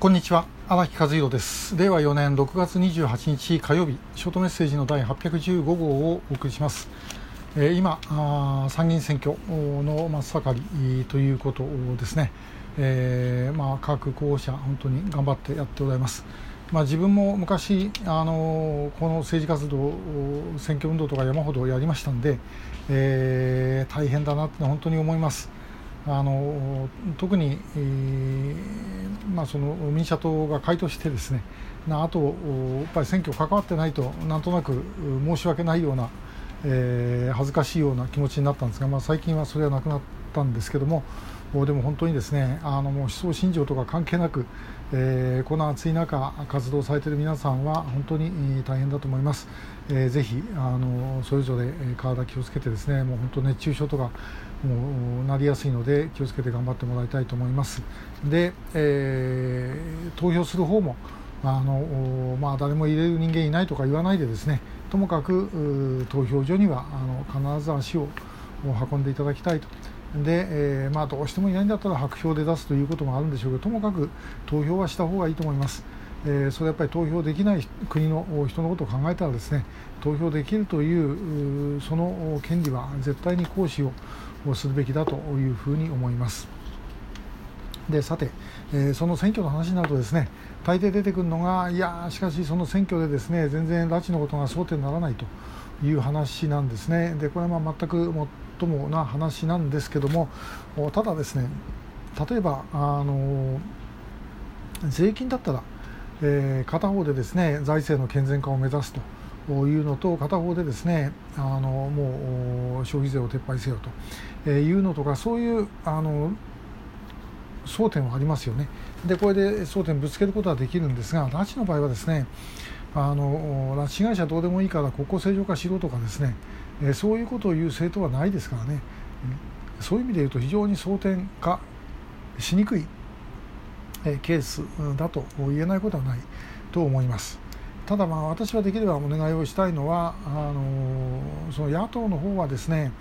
こんにちは。荒木和弘です。令和4年6月28日火曜日。ショートメッセージの第815号をお送りします、えー、今参議院選挙の真っ盛りということですね、えー、まあ、各候補者本当に頑張ってやっておられます。まあ、自分も昔あのこの政治活動選挙運動とか山ほどやりましたんで、えー、大変だなって本当に思います。あの特に、えー、まあ、その民社党が回答してですねあとやっぱり選挙関わってないとなんとなく申し訳ないような、えー、恥ずかしいような気持ちになったんですが、まあ、最近はそれはなくなったんですけどもでも本当にですねあのもう思想信条とか関係なく、えー、この暑い中活動されている皆さんは本当に大変だと思います、えー、ぜひあのそれぞれ体気をつけてですねもう本当熱中症とかもうなりやすいので気をつけて頑張ってもらいたいと思います。で、えー、投票する方もあのまあ、誰も入れる人間いないとか言わないでですねともかく投票所にはあの必ず足を運んでいただきたいとで、えー、まあ、どうしてもいないんだったら白票で出すということもあるんでしょうけどともかく投票はした方がいいと思います。えー、それやっぱり投票できない国の人のことを考えたらですね投票できるというその権利は絶対に行使をするべきだというふうに思います。でさて、えー、その選挙の話になるとですね大抵出てくるのがいやしかしその選挙でですね全然拉致のことが争点にならないという話なんですねでこれはまあ全くともな話なんですけどもただですね例えばあの税金だったら、えー、片方でですね財政の健全化を目指すというのと片方でですねあのもう消費税を撤廃せよというのとかそういうあの争点はありますよね。でこれで争点ぶつけることはできるんですが拉致の場合はですねあの拉致被害者どうでもいいから国交正常化しろとかですねえそういうことを言う政党はないですからね、うんそういう意味で言うと非常に争点化しにくい、えケースだと言えないことはないと思います。ただまあ私はできればお願いをしたいのはあのその野党の方はですね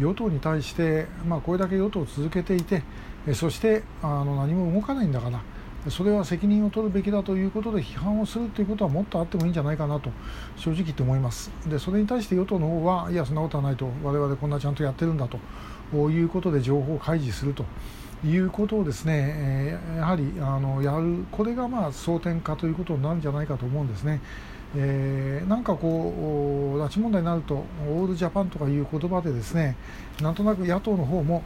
与党に対して、まあ、これだけ与党を続けていてそしてあの何も動かないんだからそれは責任を取るべきだということで批判をするということはもっとあってもいいんじゃないかなと正直言って思いますでそれに対して与党の方はいやそんなことはないと我々こんなちゃんとやってるんだということで情報を開示するということをですね、え、やはりあのやるこれがまあ争点化ということになるんじゃないかと思うんですね。えー、なんかこう拉致問題になるとオールジャパンとかいう言葉でですねなんとなく野党の方も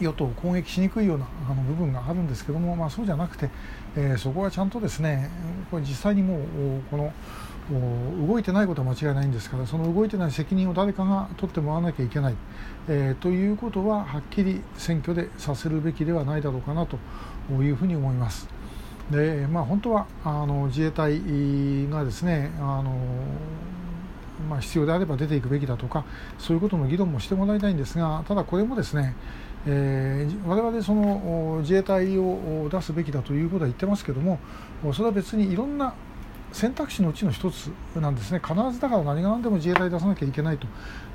与党を攻撃しにくいようなあの部分があるんですけども、まあ、そうじゃなくて、えー、そこはちゃんとですねこれ実際にもうこの動いてないことは間違いないんですからその動いてない責任を誰かが取ってもらわなきゃいけない、えー、ということははっきり選挙でさせるべきではないだろうかなというふうに思います。でまあ、本当はあの自衛隊がですねあのまあ、必要であれば出ていくべきだとかそういうことの議論もしてもらいたいんですがただこれもですねえー、我々その自衛隊を出すべきだということは言ってますけどもそれは別にいろんな選択肢のうちの一つなんですね、必ずだから何が何でも自衛隊出さなきゃいけないと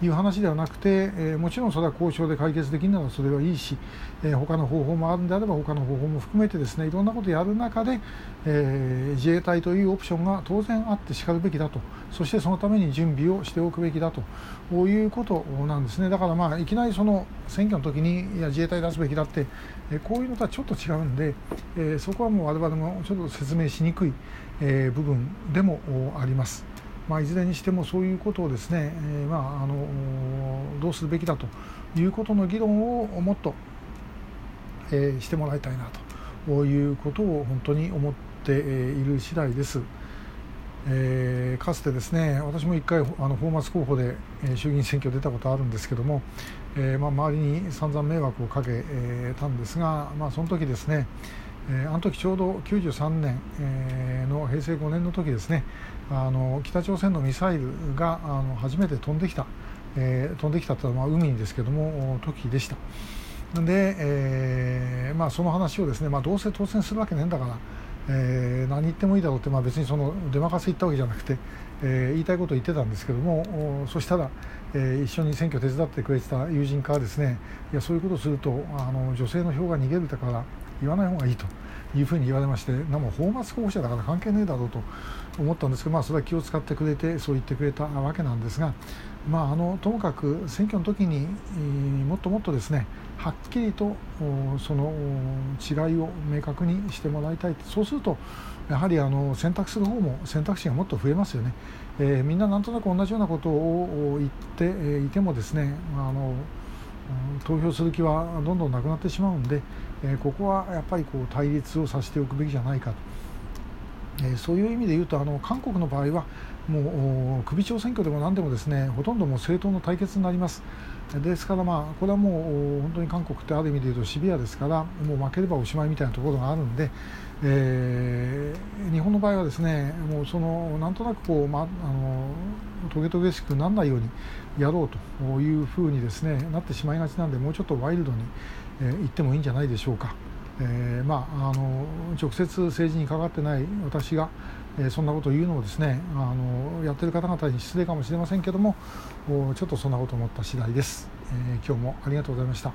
いう話ではなくて、えー、もちろんそれは交渉で解決できるならそれはいいし、えー、他の方法もあるんであれば、他の方法も含めてですねいろんなことをやる中で、えー、自衛隊というオプションが当然あってしかるべきだと、そしてそのために準備をしておくべきだということなんですね、だからまあいきなりその選挙の時にいや自衛隊出すべきだって、えこういうのとはちょっと違うんで、えそこはもう我々もちょっと説明しにくい、え部分でもあります。まあ、いずれにしてもそういうことをですね、えー、まあ、あのどうするべきだということの議論をもっと、えー、してもらいたいなということを本当に思っている次第です。えー、かつてですね私も1回あのフォーマス候補で、え衆議院選挙出たことあるんですけども、えまあ、周りに散々迷惑をかけ、たんですが、まあ、その時ですね、えー、あの時ちょうど93年、えー、の平成5年の時ですねあの北朝鮮のミサイルがあの初めて飛んできた、えー、飛んできたというのは、まあ、海ですけども時でした。で、えーまあ、その話をですね、まあ、どうせ当選するわけねえんだから、えー、何言ってもいいだろうって、まあ、別にその出任せ言ったわけじゃなくて、えー、言いたいことを言ってたんですけどもそしたら、えー、一緒に選挙手伝ってくれてた友人からですねいやそういうことをするとあの女性の票が逃げるだから言わない方がいいというふうに言われましてなも泡沫候補者だから関係ねえだろうと思ったんですけど、まあ、それは気を使ってくれてそう言ってくれたわけなんですが、まあ、あのともかく選挙の時に、もっともっとですねはっきりとその違いを明確にしてもらいたいそうするとやはりあの選択する方も選択肢がもっと増えますよね、えー、みんななんとなく同じようなことを言っていてもですねあの投票する気はどんどんなくなってしまうんで、えここはやっぱりこう対立をさせておくべきじゃないかと、えそういう意味で言うとあの韓国の場合はもう首長選挙でも何でもですねほとんどもう政党の対決になります。ですから、まあ、これはもう本当に韓国ってある意味で言うとシビアですからもう負ければおしまいみたいなところがあるんで、えー、日本の場合はですねもうそのなんとなくこう、ま、あのトゲトゲしくならないようにやろうというふうにですねなってしまいがちなんでもうちょっとワイルドに、えー、言ってもいいんじゃないでしょうか。えー、まあ、あの直接政治に関わってない私が、えー、そんなことを言うのもですねあのやってる方々に失礼かもしれませんけどもちょっとそんなこと思った次第です、えー、今日もありがとうございました。